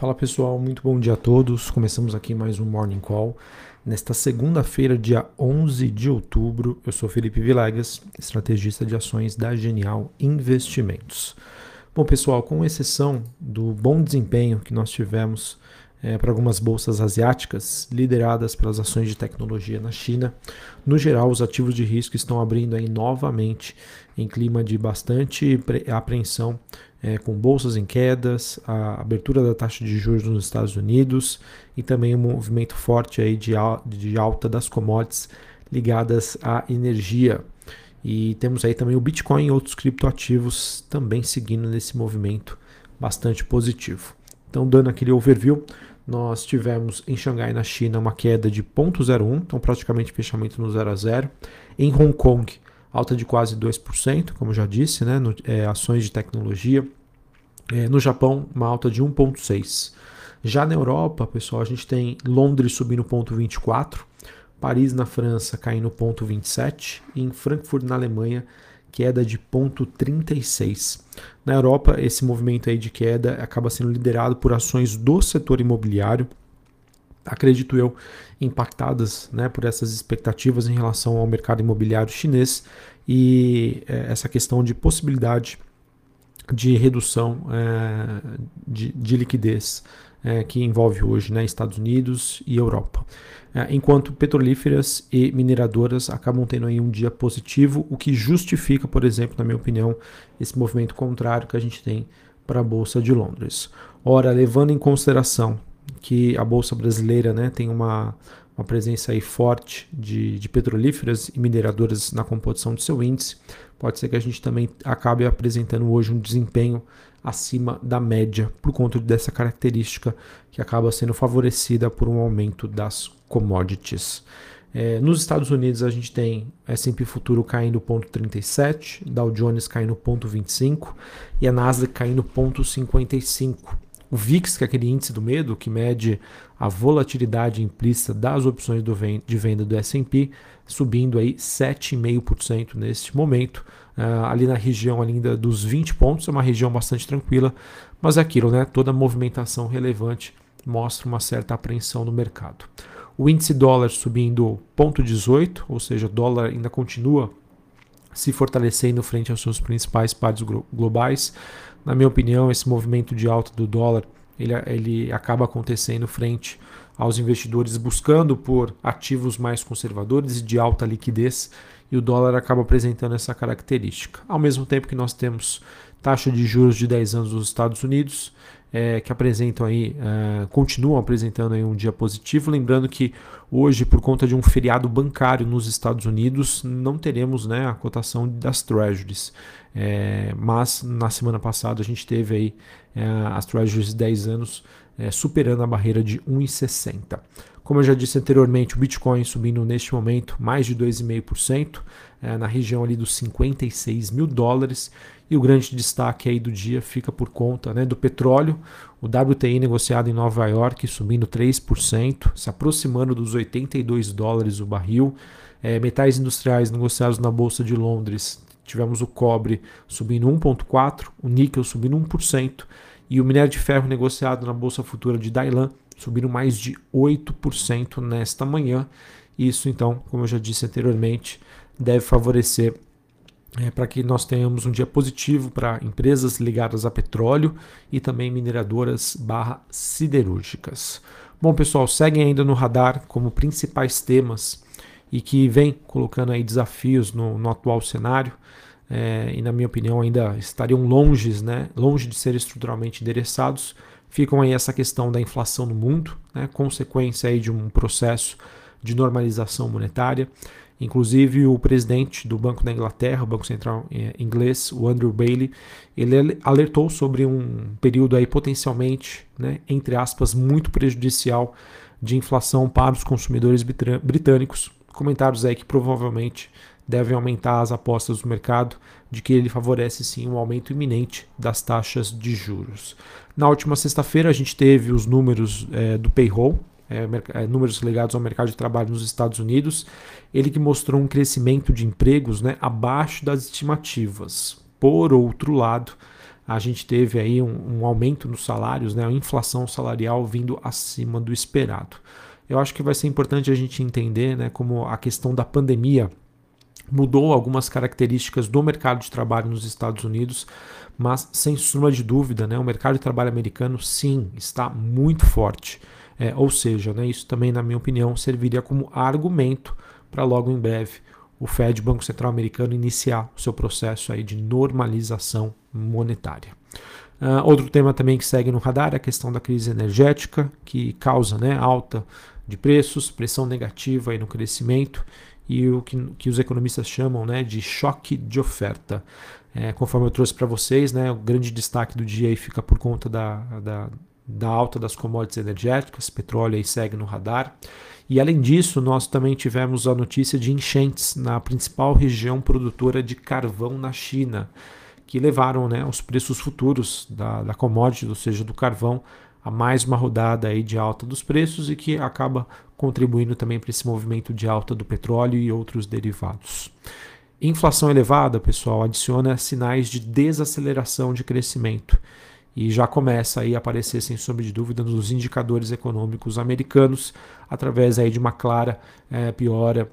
Fala pessoal, muito bom dia a todos. Começamos aqui mais um Morning Call. Nesta segunda-feira, dia 11 de outubro, eu sou Felipe Vilegas, estrategista de ações da Genial Investimentos. Bom, pessoal, com exceção do bom desempenho que nós tivemos é, para algumas bolsas asiáticas lideradas pelas ações de tecnologia na China, no geral, os ativos de risco estão abrindo aí novamente em clima de bastante apreensão é, com bolsas em quedas, a abertura da taxa de juros nos Estados Unidos e também um movimento forte aí de, de alta das commodities ligadas à energia. E temos aí também o Bitcoin e outros criptoativos também seguindo nesse movimento bastante positivo. Então, dando aquele overview, nós tivemos em Xangai, na China, uma queda de 0,01, então praticamente fechamento no 0 a 0. Em Hong Kong, alta de quase 2%, como já disse, né, no, é, ações de tecnologia. É, no Japão, uma alta de 1,6%. Já na Europa, pessoal, a gente tem Londres subindo 0,24%, Paris na França caindo 0,27% e em Frankfurt na Alemanha queda de 0,36. Na Europa, esse movimento aí de queda acaba sendo liderado por ações do setor imobiliário, acredito eu, impactadas né, por essas expectativas em relação ao mercado imobiliário chinês e é, essa questão de possibilidade de redução é, de, de, liquidez é, que envolve hoje né, Estados Unidos e Europa. É, enquanto petrolíferas e mineradoras acabam tendo aí um dia positivo, o que justifica, por exemplo, na minha opinião, esse movimento contrário que a gente tem para a Bolsa de Londres. Ora, levando em consideração que a Bolsa brasileira né, tem uma, uma presença aí forte de, de petrolíferas e mineradoras na composição do seu índice, pode ser que a gente também acabe apresentando hoje um desempenho acima da média por conta dessa característica que acaba sendo favorecida por um aumento das commodities. É, nos Estados Unidos a gente tem S&P futuro caindo 0,37, Dow Jones caindo 0,25 e a Nasdaq caindo 0,55. O VIX, que é aquele índice do medo que mede a volatilidade implícita das opções de venda do S&P, subindo aí 7,5% neste momento, uh, ali na região ainda dos 20 pontos, é uma região bastante tranquila, mas é aquilo, né? Toda movimentação relevante mostra uma certa apreensão no mercado. O índice dólar subindo 0,18, ou seja, dólar ainda continua se fortalecendo frente aos seus principais pares globais. Na minha opinião, esse movimento de alta do dólar ele, ele acaba acontecendo frente aos investidores buscando por ativos mais conservadores e de alta liquidez, e o dólar acaba apresentando essa característica. Ao mesmo tempo que nós temos taxa de juros de 10 anos dos Estados Unidos, é, que apresentam aí, é, continuam apresentando aí um dia positivo. Lembrando que hoje, por conta de um feriado bancário nos Estados Unidos, não teremos né, a cotação das Treasuries. É, mas na semana passada a gente teve aí é, as Treasuries de 10 anos é, superando a barreira de 1,60. Como eu já disse anteriormente, o Bitcoin subindo neste momento mais de 2,5%, é, na região ali dos 56 mil dólares. E o grande destaque aí do dia fica por conta né, do petróleo, o WTI negociado em Nova York subindo 3%, se aproximando dos 82 dólares o barril. É, metais industriais negociados na Bolsa de Londres, tivemos o cobre subindo 1,4%, o níquel subindo 1%, e o minério de ferro negociado na Bolsa Futura de Dailan subindo mais de 8% nesta manhã. Isso, então, como eu já disse anteriormente, deve favorecer é, para que nós tenhamos um dia positivo para empresas ligadas a petróleo e também mineradoras barra siderúrgicas. Bom, pessoal, seguem ainda no radar como principais temas e que vem colocando aí desafios no, no atual cenário. É, e na minha opinião ainda estariam longe, né, longe de ser estruturalmente endereçados, ficam aí essa questão da inflação no mundo, né, consequência aí de um processo de normalização monetária. Inclusive o presidente do Banco da Inglaterra, o Banco Central é, inglês, o Andrew Bailey, ele alertou sobre um período aí potencialmente, né, entre aspas, muito prejudicial de inflação para os consumidores britânicos. Comentários aí que provavelmente devem aumentar as apostas do mercado de que ele favorece sim um aumento iminente das taxas de juros. Na última sexta-feira a gente teve os números é, do payroll, é, é, números ligados ao mercado de trabalho nos Estados Unidos, ele que mostrou um crescimento de empregos né, abaixo das estimativas. Por outro lado, a gente teve aí um, um aumento nos salários, né, a inflação salarial vindo acima do esperado. Eu acho que vai ser importante a gente entender né, como a questão da pandemia mudou algumas características do mercado de trabalho nos Estados Unidos, mas sem sombra de dúvida, né, o mercado de trabalho americano sim está muito forte. É, ou seja, né, isso também, na minha opinião, serviria como argumento para logo em breve o Fed, Banco Central Americano, iniciar o seu processo aí de normalização monetária. Uh, outro tema também que segue no radar é a questão da crise energética, que causa né, alta de preços, pressão negativa aí no crescimento e o que, que os economistas chamam né, de choque de oferta. É, conforme eu trouxe para vocês, né, o grande destaque do dia aí fica por conta da, da, da alta das commodities energéticas, petróleo aí segue no radar. E além disso, nós também tivemos a notícia de enchentes na principal região produtora de carvão na China, que levaram né, os preços futuros da, da commodity, ou seja, do carvão, a mais uma rodada aí de alta dos preços e que acaba contribuindo também para esse movimento de alta do petróleo e outros derivados. Inflação elevada, pessoal, adiciona sinais de desaceleração de crescimento e já começa aí a aparecer, sem sombra de dúvida, nos indicadores econômicos americanos, através aí de uma clara é, piora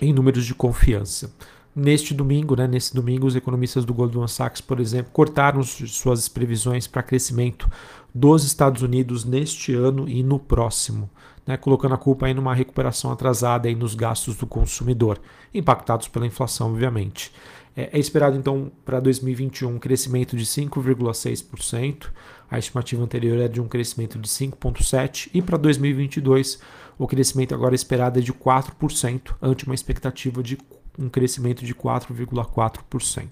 em números de confiança. Neste domingo, né, nesse domingo, os economistas do Goldman Sachs, por exemplo, cortaram suas previsões para crescimento dos Estados Unidos neste ano e no próximo, né, colocando a culpa aí numa recuperação atrasada aí nos gastos do consumidor, impactados pela inflação, obviamente. É, é esperado então para 2021 um crescimento de 5,6%, a estimativa anterior era de um crescimento de 5,7%, e para 2022 o crescimento agora esperado é de 4%, ante uma expectativa de um crescimento de 4,4%.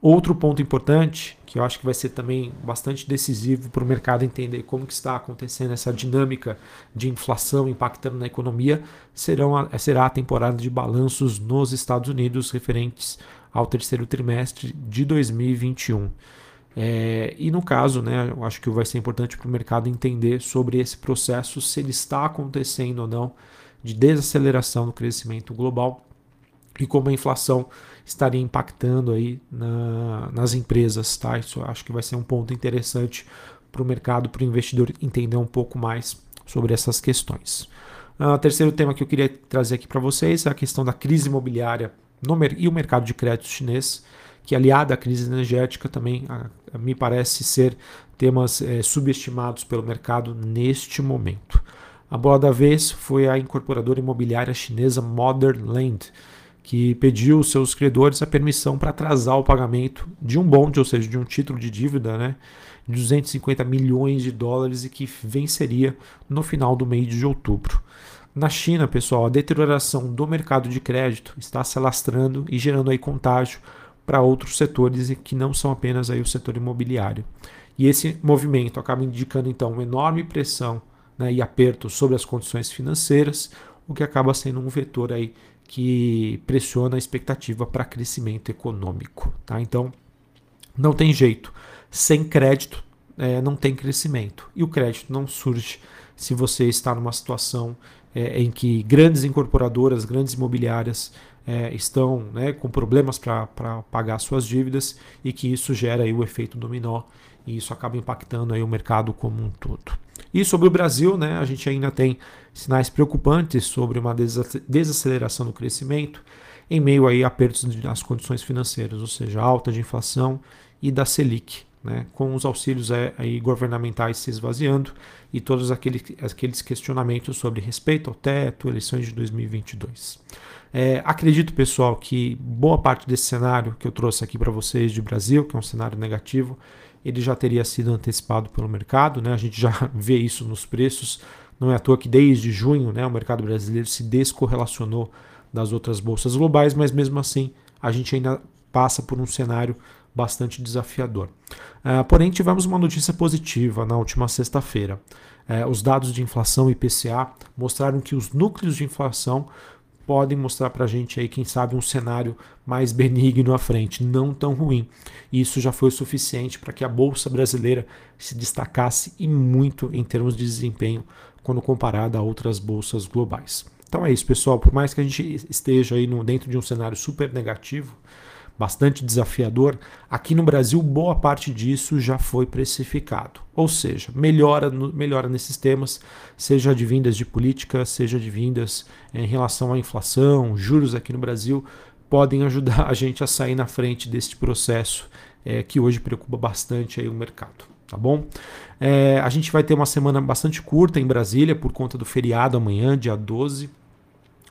Outro ponto importante, que eu acho que vai ser também bastante decisivo para o mercado entender como que está acontecendo essa dinâmica de inflação impactando na economia, serão será a temporada de balanços nos Estados Unidos referentes ao terceiro trimestre de 2021. É, e no caso, né, eu acho que vai ser importante para o mercado entender sobre esse processo, se ele está acontecendo ou não de desaceleração do crescimento global e como a inflação estaria impactando aí na, nas empresas. Tá? Isso acho que vai ser um ponto interessante para o mercado, para o investidor entender um pouco mais sobre essas questões. Uh, terceiro tema que eu queria trazer aqui para vocês é a questão da crise imobiliária no, e o mercado de crédito chinês, que aliada à crise energética também a, a, me parece ser temas é, subestimados pelo mercado neste momento. A bola da vez foi a incorporadora imobiliária chinesa Motherland, que pediu aos seus credores a permissão para atrasar o pagamento de um bonde, ou seja, de um título de dívida, né, de 250 milhões de dólares e que venceria no final do mês de outubro. Na China, pessoal, a deterioração do mercado de crédito está se alastrando e gerando aí contágio para outros setores que não são apenas aí o setor imobiliário. E esse movimento acaba indicando então uma enorme pressão né, e aperto sobre as condições financeiras, o que acaba sendo um vetor aí que pressiona a expectativa para crescimento econômico. Tá? Então, não tem jeito. Sem crédito, é, não tem crescimento. E o crédito não surge se você está numa situação é, em que grandes incorporadoras, grandes imobiliárias é, estão né, com problemas para pagar suas dívidas e que isso gera aí o efeito dominó e isso acaba impactando aí o mercado como um todo. E sobre o Brasil, né, a gente ainda tem sinais preocupantes sobre uma desaceleração do crescimento em meio aí a apertos nas condições financeiras, ou seja, alta de inflação e da Selic, né, com os auxílios aí governamentais se esvaziando e todos aqueles, aqueles questionamentos sobre respeito ao teto, eleições de 2022. É, acredito, pessoal, que boa parte desse cenário que eu trouxe aqui para vocês de Brasil, que é um cenário negativo, ele já teria sido antecipado pelo mercado, né? a gente já vê isso nos preços. Não é à toa que desde junho né, o mercado brasileiro se descorrelacionou das outras bolsas globais, mas mesmo assim a gente ainda passa por um cenário bastante desafiador. Uh, porém, tivemos uma notícia positiva na última sexta-feira. Uh, os dados de inflação IPCA mostraram que os núcleos de inflação podem mostrar para a gente aí, quem sabe, um cenário mais benigno à frente, não tão ruim. Isso já foi o suficiente para que a Bolsa Brasileira se destacasse e muito em termos de desempenho quando comparada a outras bolsas globais. Então é isso, pessoal. Por mais que a gente esteja aí no, dentro de um cenário super negativo, bastante desafiador, aqui no Brasil boa parte disso já foi precificado. Ou seja, melhora, melhora nesses temas, seja de vindas de política, seja de vindas em relação à inflação, juros aqui no Brasil, podem ajudar a gente a sair na frente deste processo é, que hoje preocupa bastante aí o mercado. Tá bom? É, a gente vai ter uma semana bastante curta em Brasília por conta do feriado amanhã, dia 12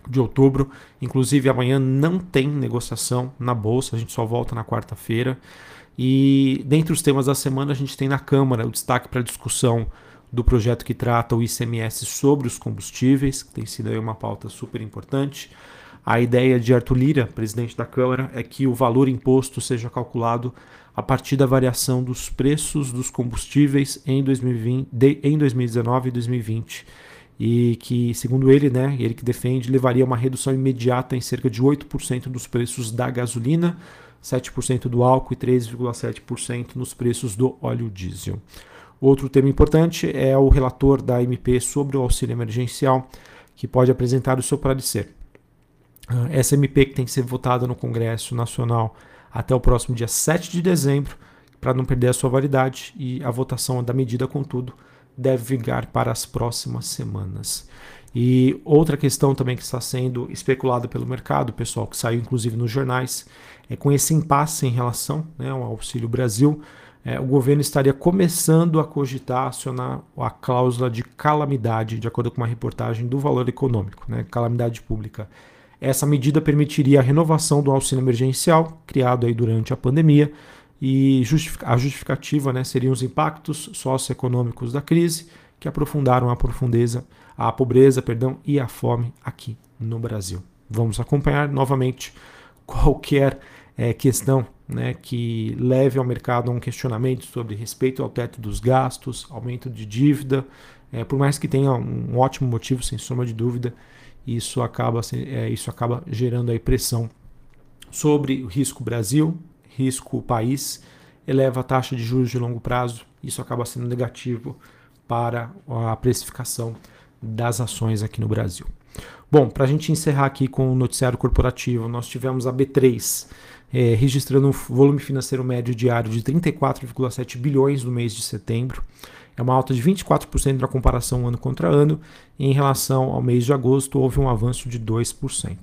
de outubro. Inclusive, amanhã não tem negociação na bolsa, a gente só volta na quarta-feira. E dentre os temas da semana, a gente tem na Câmara o destaque para a discussão do projeto que trata o ICMS sobre os combustíveis, que tem sido aí uma pauta super importante. A ideia de Arthur Lira, presidente da Câmara, é que o valor imposto seja calculado a partir da variação dos preços dos combustíveis em, 2020, de, em 2019 e 2020 e que, segundo ele, né, ele que defende, levaria a uma redução imediata em cerca de 8% dos preços da gasolina, 7% do álcool e 3,7% nos preços do óleo diesel. Outro tema importante é o relator da MP sobre o auxílio emergencial, que pode apresentar o seu parecer. Ah, essa MP que tem que ser votada no Congresso Nacional até o próximo dia 7 de dezembro, para não perder a sua validade, e a votação da medida, contudo, deve vingar para as próximas semanas. E outra questão também que está sendo especulada pelo mercado, pessoal, que saiu inclusive nos jornais, é com esse impasse em relação né, ao Auxílio Brasil, é, o governo estaria começando a cogitar acionar a cláusula de calamidade, de acordo com uma reportagem do Valor Econômico, né, calamidade pública. Essa medida permitiria a renovação do auxílio emergencial, criado aí durante a pandemia, e a justificativa né, seriam os impactos socioeconômicos da crise que aprofundaram a profundeza, a pobreza, perdão, e a fome aqui no Brasil. Vamos acompanhar novamente qualquer é, questão né, que leve ao mercado um questionamento sobre respeito ao teto dos gastos, aumento de dívida, é, por mais que tenha um ótimo motivo, sem sombra de dúvida, isso acaba, é, isso acaba gerando aí pressão sobre o risco Brasil, risco país, eleva a taxa de juros de longo prazo, isso acaba sendo negativo para a precificação das ações aqui no Brasil. Bom, para a gente encerrar aqui com o noticiário corporativo, nós tivemos a B3 é, registrando um volume financeiro médio diário de 34,7 bilhões no mês de setembro. É uma alta de 24% na comparação ano contra ano. Em relação ao mês de agosto, houve um avanço de 2%.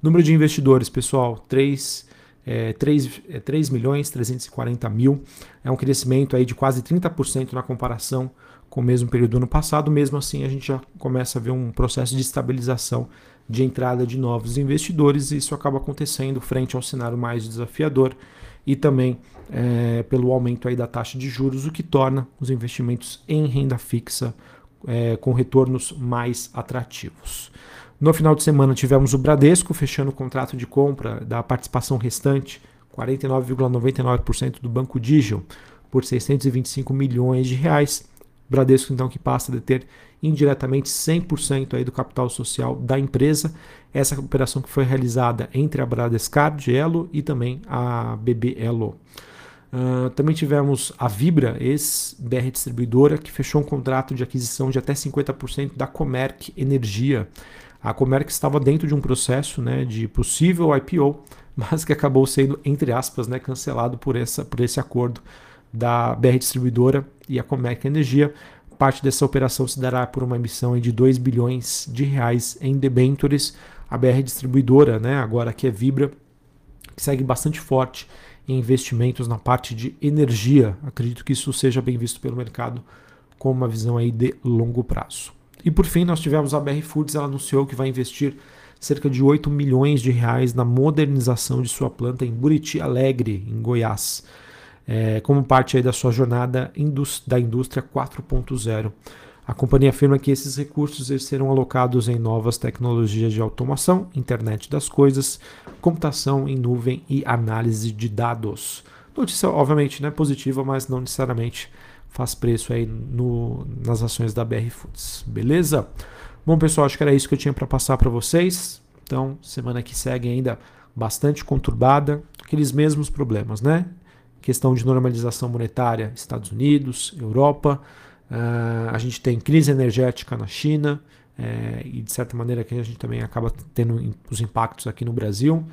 Número de investidores, pessoal, 3 é, 3, é, 3 milhões 340 mil. É um crescimento aí de quase 30% na comparação com o mesmo período do ano passado. Mesmo assim, a gente já começa a ver um processo de estabilização de entrada de novos investidores. E isso acaba acontecendo frente ao cenário mais desafiador e também é, pelo aumento aí da taxa de juros, o que torna os investimentos em renda fixa é, com retornos mais atrativos. No final de semana tivemos o Bradesco fechando o contrato de compra da participação restante, 49,99% do Banco Digio, por 625 milhões de reais. Bradesco então que passa a ter indiretamente 100% aí do capital social da empresa. Essa operação que foi realizada entre a Bradescard Elo e também a BB Elo. Uh, também tivemos a Vibra, ex-BR Distribuidora, que fechou um contrato de aquisição de até 50% da Comerc Energia. A Comerc estava dentro de um processo né, de possível IPO, mas que acabou sendo, entre aspas, né, cancelado por, essa, por esse acordo da BR Distribuidora e a Comerc Energia. Parte dessa operação se dará por uma emissão de 2 bilhões de reais em debentures. A BR Distribuidora, né, agora que é Vibra, que segue bastante forte em investimentos na parte de energia. Acredito que isso seja bem visto pelo mercado com uma visão aí de longo prazo. E por fim, nós tivemos a BR Foods, ela anunciou que vai investir cerca de 8 milhões de reais na modernização de sua planta em Buriti Alegre, em Goiás, é, como parte aí da sua jornada da indústria 4.0. A companhia afirma que esses recursos serão alocados em novas tecnologias de automação, internet das coisas, computação em nuvem e análise de dados. Notícia, obviamente, né, positiva, mas não necessariamente faz preço aí no, nas ações da BR Foods. Beleza? Bom, pessoal, acho que era isso que eu tinha para passar para vocês. Então, semana que segue ainda bastante conturbada, aqueles mesmos problemas, né? Questão de normalização monetária, Estados Unidos, Europa. Uh, a gente tem crise energética na China uh, e, de certa maneira, que a gente também acaba tendo os impactos aqui no Brasil.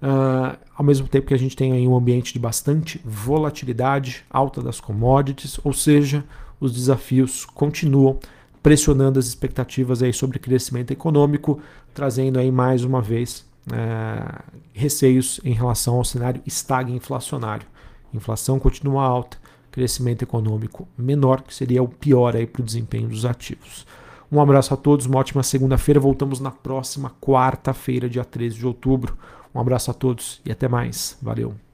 Uh, ao mesmo tempo que a gente tem aí um ambiente de bastante volatilidade, alta das commodities, ou seja, os desafios continuam pressionando as expectativas aí sobre crescimento econômico, trazendo aí mais uma vez é, receios em relação ao cenário estagflacionário. Inflação continua alta, crescimento econômico menor, que seria o pior para o desempenho dos ativos. Um abraço a todos, uma ótima segunda-feira. Voltamos na próxima quarta-feira, dia 13 de outubro. Um abraço a todos e até mais. Valeu.